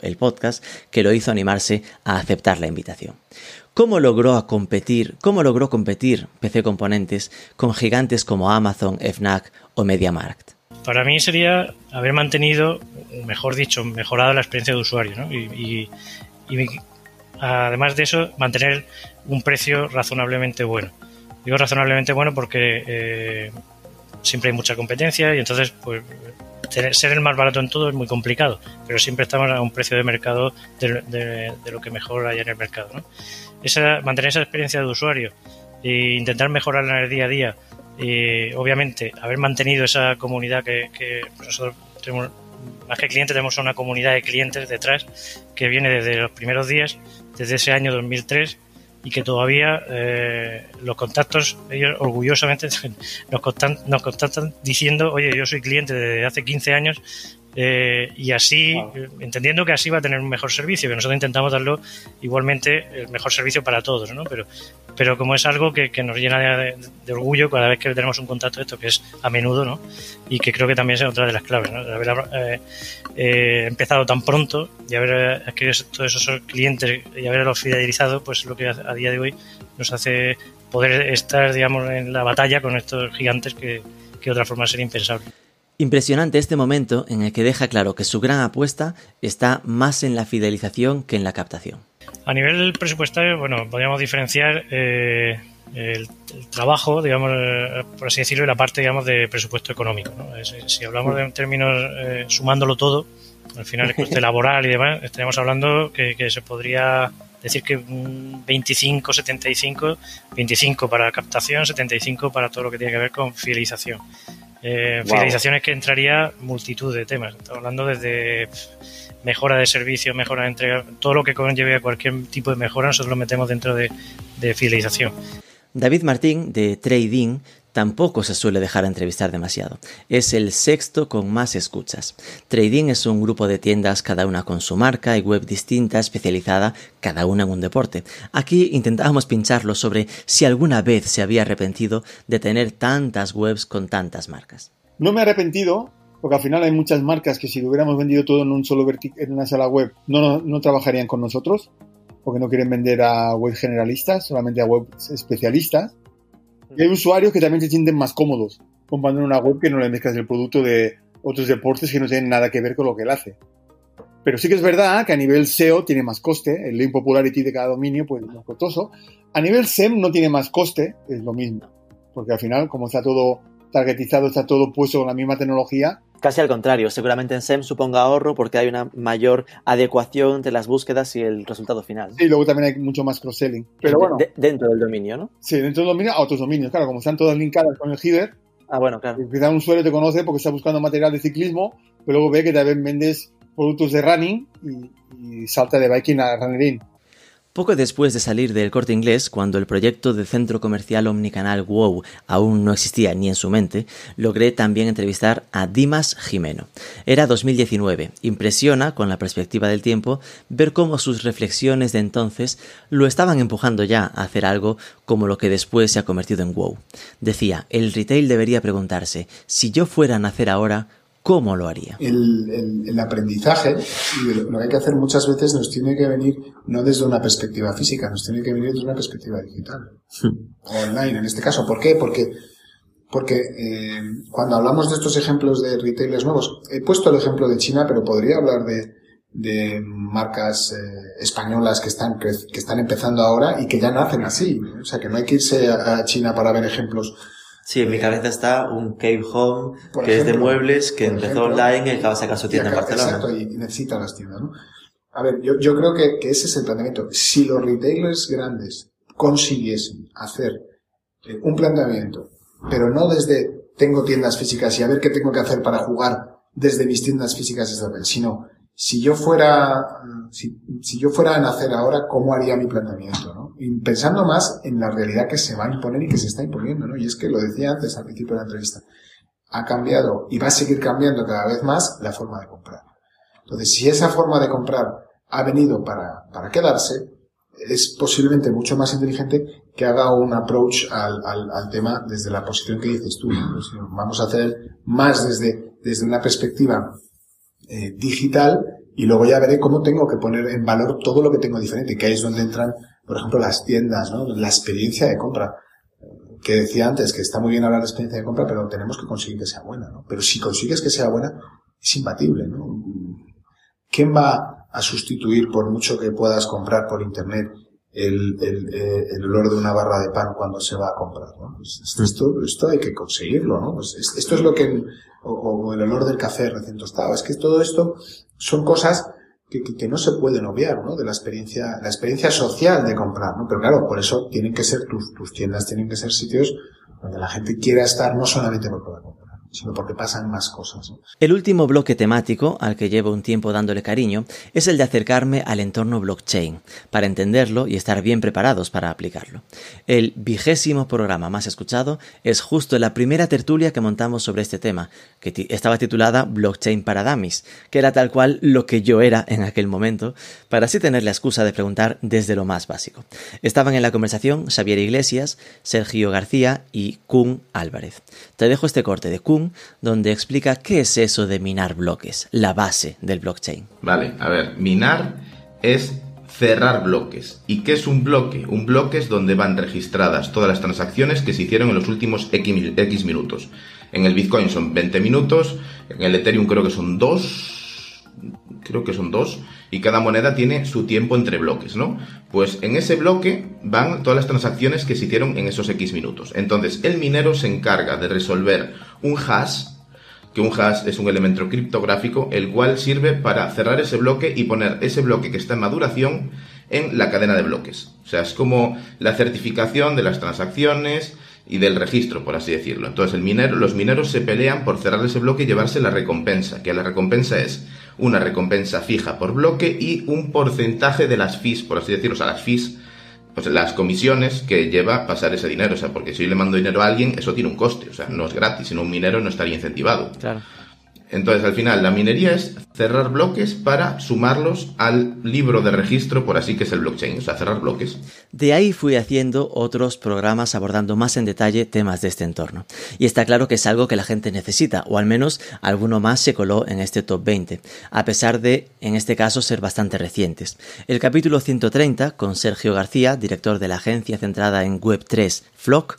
el podcast, que lo hizo animarse a aceptar la invitación. ¿Cómo logró competir, cómo logró competir PC Componentes con gigantes como Amazon, Fnac o MediaMarkt? Para mí sería haber mantenido, mejor dicho, mejorado la experiencia de usuario, ¿no? y, además de eso, mantener un precio razonablemente bueno. Digo razonablemente bueno porque eh, siempre hay mucha competencia y entonces pues ser el más barato en todo es muy complicado, pero siempre estamos a un precio de mercado de, lo que mejor hay en el mercado. ¿no? Esa, mantener esa experiencia de usuario e intentar mejorarla en el día a día y obviamente haber mantenido esa comunidad que, nosotros tenemos más que clientes tenemos una comunidad de clientes detrás que viene desde los primeros días desde ese año 2003 y que todavía eh, los contactos, ellos orgullosamente nos, nos contactan diciendo, oye, yo soy cliente desde hace 15 años eh, y así, entendiendo que así va a tener un mejor servicio, que nosotros intentamos darlo igualmente el mejor servicio para todos, ¿no? Pero, pero como es algo que, nos llena de, orgullo cada vez que tenemos un contacto de esto, que es a menudo, ¿no? Y que creo que también es otra de las claves, ¿no? De haber eh, eh, empezado tan pronto y haber adquirido todos esos clientes y haberlos fidelizado, pues lo que a, día de hoy nos hace poder estar, digamos, en la batalla con estos gigantes que, que de otra forma sería impensable. Impresionante este momento en el que deja claro que su gran apuesta está más en la fidelización que en la captación. A nivel presupuestario, bueno, podríamos diferenciar eh, el, trabajo, digamos, eh, por así decirlo, y la parte, digamos, de presupuesto económico. si hablamos de términos eh, sumándolo todo, al final el coste laboral y demás, estaríamos hablando que, que se podría decir que 25, 75, 25 para captación, 75 para todo lo que tiene que ver con fidelización. Eh, Fidelizaciones que entraría multitud de temas. Estamos hablando desde mejora de servicios, mejora de entrega, todo lo que conlleve a cualquier tipo de mejora, nosotros lo metemos dentro de, de fidelización. David Martín, de Trading, tampoco se suele dejar entrevistar demasiado. Es el sexto con más escuchas. Trading es un grupo de tiendas, cada una con su marca y web distinta, especializada, cada una en un deporte. Aquí intentábamos pincharlo sobre si alguna vez se había arrepentido de tener tantas webs con tantas marcas. No me he arrepentido, porque al final hay muchas marcas que si lo hubiéramos vendido todo en un solo en una sola web, no, no trabajarían con nosotros, porque no quieren vender a web generalistas, solamente a web especialistas. Y hay usuarios que también se sienten más cómodos comprando en una web que no le mezclas el producto de otros deportes que no tienen nada que ver con lo que él hace. Pero sí que es verdad que a nivel SEO tiene más coste, el link popularity de cada dominio pues es más costoso. A nivel SEM no tiene más coste, es lo mismo, porque al final como está todo targetizado, está todo puesto con la misma tecnología. Casi al contrario, seguramente en SEM suponga ahorro porque hay una mayor adecuación entre las búsquedas y el resultado final. Y luego también hay mucho más cross-selling. Pero bueno. De- dentro del dominio, ¿no? Sí, dentro del dominio a otros dominios. Claro, como están todas linkadas con el header. Ah, bueno, claro. Quizá un usuario te conoce porque está buscando material de ciclismo, pero luego ve que también vendes productos de running y, y salta de biking a running. Poco después de salir del corte inglés, cuando el proyecto de centro comercial omnicanal WOW aún no existía ni en su mente, logré también entrevistar a Dimas Jimeno. Era 2019. Impresiona, con la perspectiva del tiempo, ver cómo sus reflexiones de entonces lo estaban empujando ya a hacer algo como lo que después se ha convertido en WOW. Decía, el retail debería preguntarse, si yo fuera a nacer ahora, ¿cómo lo haría? el, el- el aprendizaje y lo que hay que hacer muchas veces nos tiene que venir no desde una perspectiva física, nos tiene que venir desde una perspectiva digital. O online en este caso. ¿Por qué? Porque, porque eh, cuando hablamos de estos ejemplos de retailers nuevos, he puesto el ejemplo de China, pero podría hablar de, de marcas eh, españolas que están, que, que están empezando ahora y que ya nacen así. O sea, que no hay que irse a, a China para ver ejemplos Sí, en mi cabeza está un Cave Home que es de muebles que empezó ejemplo, online y acaba de sacar su tienda en acá- Barcelona. Exacto, y, necesita las tiendas, ¿no? A ver, yo, yo creo que, que ese es el planteamiento. Si los retailers grandes consiguiesen hacer eh, un planteamiento, pero no desde tengo tiendas físicas y a ver qué tengo que hacer para jugar desde mis tiendas físicas desde papel, sino si yo fuera, mm, si, si yo fuera a nacer ahora, ¿cómo haría mi planteamiento? ¿no? Pensando más en la realidad que se va a imponer y que se está imponiendo, ¿no? Y es que lo decía antes al principio de la entrevista, ha cambiado y va a seguir cambiando cada vez más la forma de comprar. Entonces, si esa forma de comprar ha venido para, para quedarse, es posiblemente mucho más inteligente que haga un approach al, al, al tema desde la posición que dices tú. vamos a hacer más desde, desde una perspectiva eh, digital y luego ya veré cómo tengo que poner en valor todo lo que tengo diferente, que ahí es donde entran, por ejemplo, las tiendas, ¿no? la experiencia de compra. Que decía antes que está muy bien hablar de experiencia de compra, pero tenemos que conseguir que sea buena, ¿no? Pero si consigues que sea buena, es imbatible, ¿no? ¿Quién va a sustituir, por mucho que puedas comprar por internet, el, el, eh, el olor de una barra de pan cuando se va a comprar? ¿no? Pues esto, esto, hay que conseguirlo, ¿no? Pues es- esto es lo que, o, o el olor del café recién tostado. Es que todo esto son cosas que, no se pueden obviar, ¿no? De la experiencia, la experiencia social de comprar, ¿no? Pero claro, por eso tienen que ser tus, tus tiendas, tienen que ser sitios donde la gente quiera estar no solamente por poder comprar, sino porque pasan más cosas. El último bloque temático, al que llevo un tiempo dándole cariño, es el de acercarme al entorno blockchain, para entenderlo y estar bien preparados para aplicarlo. El vigésimo programa más escuchado es justo la primera tertulia que montamos sobre este tema, que estaba titulada Blockchain para Dummies, que era tal cual lo que yo era en aquel momento, para así tener la excusa de preguntar desde lo más básico. Estaban en la conversación Xavier Iglesias, Sergio García y Kun Álvarez. Te dejo este corte de Kun, donde explica qué es eso de minar bloques, la base del blockchain. Vale, a ver, minar es cerrar bloques. ¿Y qué es un bloque? Un bloque es donde van registradas todas las transacciones que se hicieron en los últimos X, mi- X minutos. En el Bitcoin son 20 minutos, en el Ethereum creo que son 2, creo que son 2, y cada moneda tiene su tiempo entre bloques, ¿no? Pues en ese bloque van todas las transacciones que se hicieron en esos X minutos. Entonces, el minero se encarga de resolver un hash que un hash es un elemento criptográfico, el cual sirve para cerrar ese bloque y poner ese bloque que está en maduración en la cadena de bloques. O sea, es como la certificación de las transacciones y del registro, por así decirlo. Entonces, los mineros se pelean por cerrar ese bloque y llevarse la recompensa, que la recompensa es una recompensa fija por bloque y un porcentaje de las fees, por así decirlo, o sea, las fees pues las comisiones que lleva pasar ese dinero. O sea, porque si yo le mando dinero a alguien, eso tiene un coste. O sea, no es gratis, sino un minero no estaría incentivado. Claro. Entonces, al final, la minería es cerrar bloques para sumarlos al libro de registro, por así que es el blockchain. O sea, cerrar bloques. De ahí fui haciendo otros programas abordando más en detalle temas de este entorno. Y está claro que es algo que la gente necesita, o al menos alguno más se coló en este top 20, a pesar de, en este caso, ser bastante recientes. El capítulo 130, con Sergio García, director de la agencia centrada en Web3 Flock,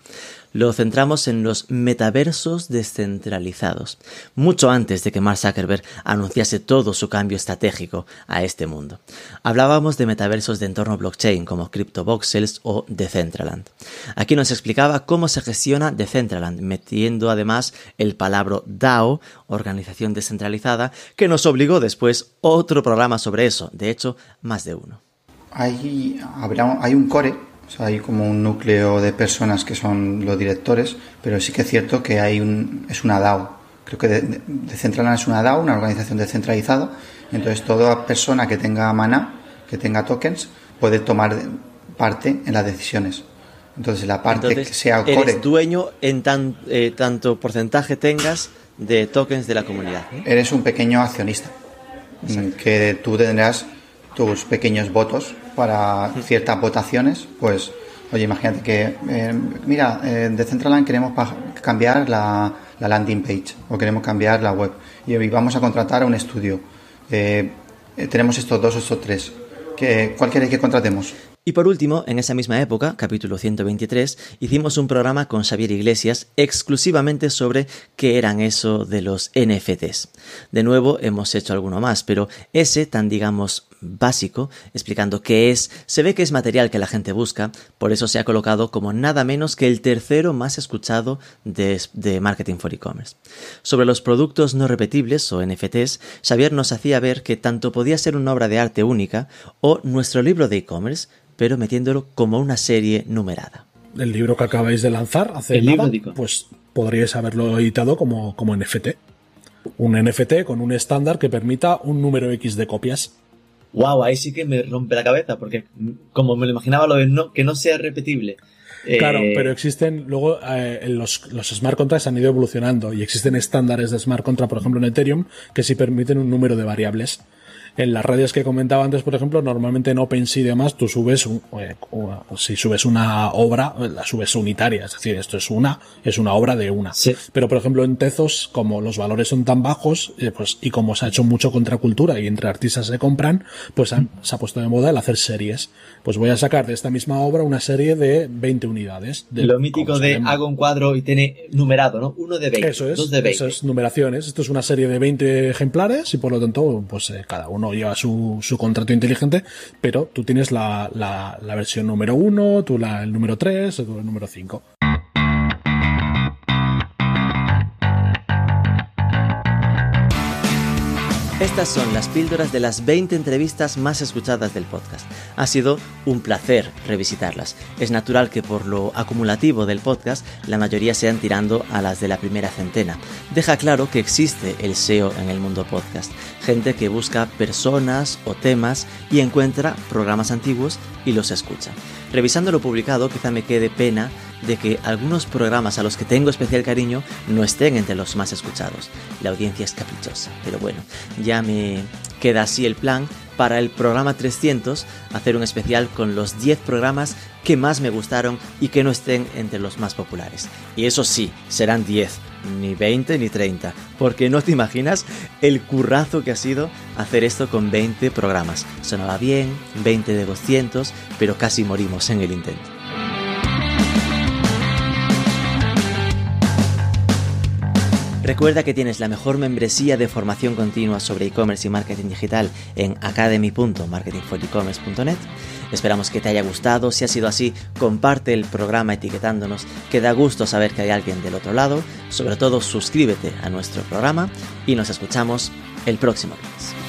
lo centramos en los metaversos descentralizados, mucho antes de que Mark Zuckerberg anunciase todo su cambio estratégico a este mundo. Hablábamos de metaversos de entorno blockchain como CryptoVoxels o Decentraland. Aquí nos explicaba cómo se gestiona Decentraland, metiendo además el palabra DAO, organización descentralizada, que nos obligó después otro programa sobre eso, de hecho, más de uno. Hay, hay un core, o sea, hay como un núcleo de personas que son los directores, pero sí que es cierto que hay un, es una DAO. Creo que Decentraland es una DAO, una organización descentralizada, entonces toda persona que tenga mana, que tenga tokens, puede tomar parte en las decisiones. Entonces la parte que sea core... Eres dueño en tan, eh, tanto porcentaje tengas de tokens de la comunidad. Eres un pequeño accionista, que tú tendrás tus pequeños votos para ciertas votaciones, pues, oye, imagínate que, eh, mira, eh, de Centraland queremos cambiar la, landing page o queremos cambiar la web y vamos a contratar a un estudio. Eh, tenemos estos dos estos tres. ¿Qué, ¿Cuál queréis que contratemos? Y por último, en esa misma época, capítulo 123, hicimos un programa con Xavier Iglesias exclusivamente sobre qué eran eso de los NFTs. De nuevo, hemos hecho alguno más, pero ese tan digamos básico, explicando qué es, se ve que es material que la gente busca, por eso se ha colocado como nada menos que el tercero más escuchado de, de Marketing for E-Commerce. Sobre los productos no repetibles o NFTs, Xavier nos hacía ver que tanto podía ser una obra de arte única o nuestro libro de e-commerce, pero metiéndolo como una serie numerada. El libro que acabáis de lanzar hace nada, pues podríais haberlo editado como, como NFT. Un NFT con un estándar que permita un número X de copias. Wow, ahí sí que me rompe la cabeza, porque como me lo imaginaba lo de no, que no sea repetible. Claro, Eh, pero existen, luego eh, los, los smart contracts han ido evolucionando y existen estándares de smart contract, por ejemplo en Ethereum, que sí permiten un número de variables. En las redes que comentaba antes, por ejemplo, normalmente en OpenSea y demás, tú subes, un, eh, si subes una obra, la subes unitaria, es decir, esto es una, es una obra de una. Pero, por ejemplo, en Tezos, como los valores son tan bajos, eh, pues, y como se ha hecho mucho contracultura y entre artistas se compran, pues han- se ha puesto de moda el hacer series. Pues voy a sacar de esta misma obra una serie de 20 unidades. De, lo mítico de hago un cuadro y tiene numerado, ¿no? Uno de 20, Eso es, dos de 20. eso es, numeraciones. Esto es una serie de 20 ejemplares y por lo tanto, pues eh, cada uno lleva su, su contrato inteligente, pero tú tienes la, la, la versión número 1, tú la, el número 3, tú el número 5. Estas son las píldoras de las 20 entrevistas más escuchadas del podcast. Ha sido un placer revisitarlas. Es natural que por lo acumulativo del podcast la mayoría sean tirando a las de la primera centena. Deja claro que existe el SEO en el mundo podcast. Gente que busca personas o temas y encuentra programas antiguos y los escucha. Revisando lo publicado quizá me quede pena de que algunos programas a los que tengo especial cariño no estén entre los más escuchados. La audiencia es caprichosa, pero bueno, ya me queda así el plan para el programa 300 hacer un especial con los 10 programas que más me gustaron y que no estén entre los más populares. Y eso sí, serán 10, ni 20 ni 30, porque no te imaginas el currazo que ha sido hacer esto con 20 programas. Sonaba bien, 20 de 200, pero casi morimos en el intento. Recuerda que tienes la mejor membresía de formación continua sobre e-commerce y marketing digital en academy.marketingforecommerce.net. Esperamos que te haya gustado. Si ha sido así, comparte el programa etiquetándonos, que da gusto saber que hay alguien del otro lado. Sobre todo, suscríbete a nuestro programa y nos escuchamos el próximo lunes.